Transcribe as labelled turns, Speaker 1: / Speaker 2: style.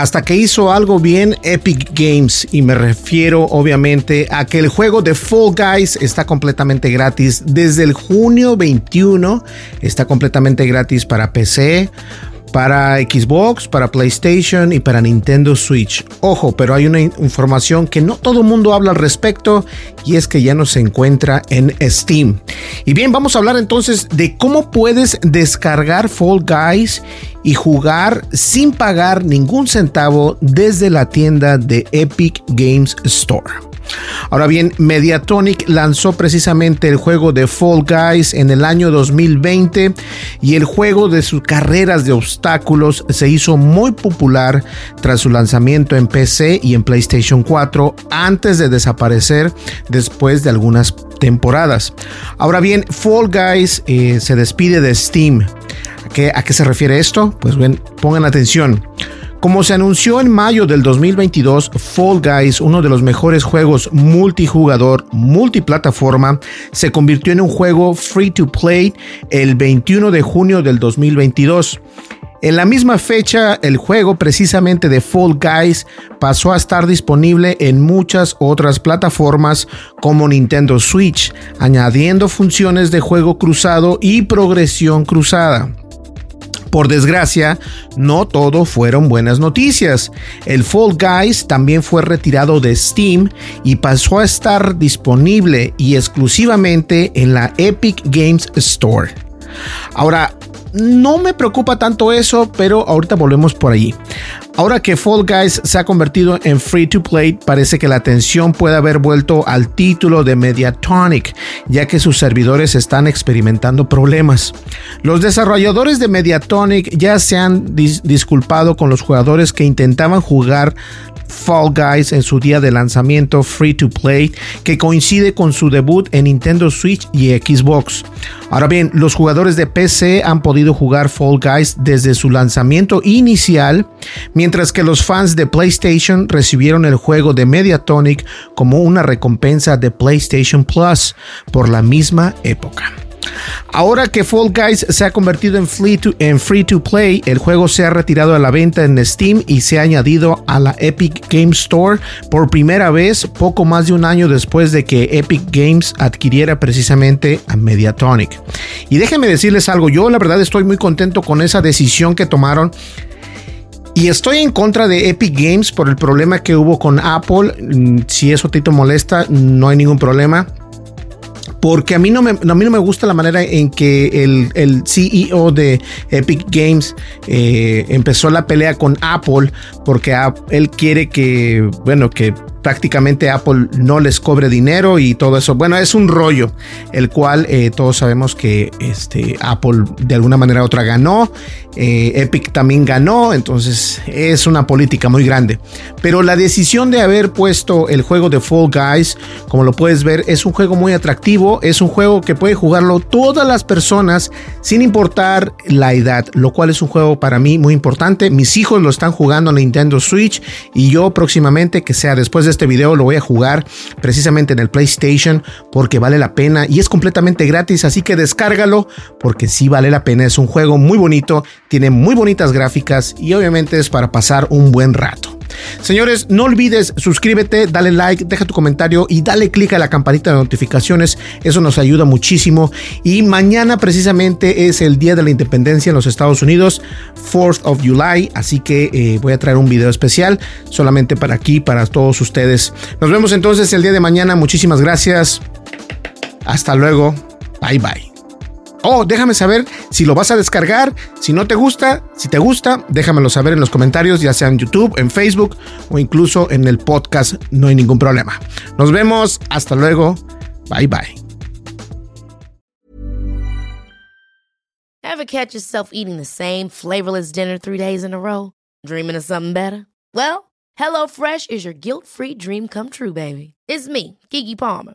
Speaker 1: Hasta que hizo algo bien Epic Games y me refiero obviamente a que el juego de Fall Guys está completamente gratis desde el junio 21, está completamente gratis para PC, para Xbox, para PlayStation y para Nintendo Switch. Ojo, pero hay una información que no todo el mundo habla al respecto y es que ya no se encuentra en Steam. Y bien, vamos a hablar entonces de cómo puedes descargar Fall Guys y jugar sin pagar ningún centavo desde la tienda de Epic Games Store. Ahora bien, Mediatonic lanzó precisamente el juego de Fall Guys en el año 2020 y el juego de sus carreras de obstáculos se hizo muy popular tras su lanzamiento en PC y en PlayStation 4 antes de desaparecer después de algunas temporadas. Ahora bien, Fall Guys eh, se despide de Steam. ¿A qué se refiere esto? Pues bien, pongan atención. Como se anunció en mayo del 2022, Fall Guys, uno de los mejores juegos multijugador, multiplataforma, se convirtió en un juego free to play el 21 de junio del 2022. En la misma fecha, el juego precisamente de Fall Guys pasó a estar disponible en muchas otras plataformas como Nintendo Switch, añadiendo funciones de juego cruzado y progresión cruzada. Por desgracia, no todo fueron buenas noticias. El Fall Guys también fue retirado de Steam y pasó a estar disponible y exclusivamente en la Epic Games Store. Ahora, no me preocupa tanto eso, pero ahorita volvemos por allí. Ahora que Fall Guys se ha convertido en free to play, parece que la atención puede haber vuelto al título de Mediatonic, ya que sus servidores están experimentando problemas. Los desarrolladores de Mediatonic ya se han disculpado con los jugadores que intentaban jugar Fall Guys en su día de lanzamiento free to play que coincide con su debut en Nintendo Switch y Xbox. Ahora bien, los jugadores de PC han podido jugar Fall Guys desde su lanzamiento inicial, mientras que los fans de PlayStation recibieron el juego de Mediatonic como una recompensa de PlayStation Plus por la misma época. Ahora que Fall Guys se ha convertido en free, to, play, el juego se ha retirado a la venta en Steam y se ha añadido a la Epic Games Store por primera vez poco más de un año después de que Epic Games adquiriera precisamente a Mediatonic. Y déjenme decirles algo, yo la verdad estoy muy contento con esa decisión que tomaron. Y estoy en contra de Epic Games por el problema que hubo con Apple. Mm, si eso te molesta, no hay ningún problema porque a mí no me, a mí no me gusta la manera en que el, el CEO de Epic Games eh, empezó la pelea con Apple, porque él quiere que, bueno, que prácticamente Apple no les cobre dinero y todo eso. Bueno, es un rollo, el cual eh, todos sabemos que este, Apple de alguna manera u otra ganó, eh, Epic también ganó, entonces es una política muy grande. Pero la decisión de haber puesto el juego de Fall Guys, como lo puedes ver, es un juego muy atractivo, es un juego que puede jugarlo todas las personas sin importar la edad, lo cual es un juego para mí muy importante. Mis hijos lo están jugando en Nintendo Switch y yo próximamente, que sea después de este video lo voy a jugar precisamente en el PlayStation porque vale la pena y es completamente gratis, así que descárgalo porque sí vale la pena. Es un juego muy bonito, tiene muy bonitas gráficas y obviamente es para pasar un buen rato. Señores, no olvides suscríbete, dale like, deja tu comentario y dale click a la campanita de notificaciones. Eso nos ayuda muchísimo. Y mañana precisamente es el Día de la Independencia en los Estados Unidos, 4th of July. Así que eh, voy a traer un video especial solamente para aquí, para todos ustedes. Nos vemos entonces el día de mañana. Muchísimas gracias. Hasta luego. Bye bye. Oh, déjame saber si lo vas a descargar, si no te gusta, si te gusta, déjamelo saber en los comentarios, ya sea en YouTube, en Facebook o incluso en el podcast, no hay ningún problema. Nos vemos, hasta luego, bye bye.
Speaker 2: Ever catch yourself eating the same flavorless dinner three days in a row? Dreaming of something better? Well, HelloFresh is your guilt-free dream come true, baby. It's me, Kiki Palmer.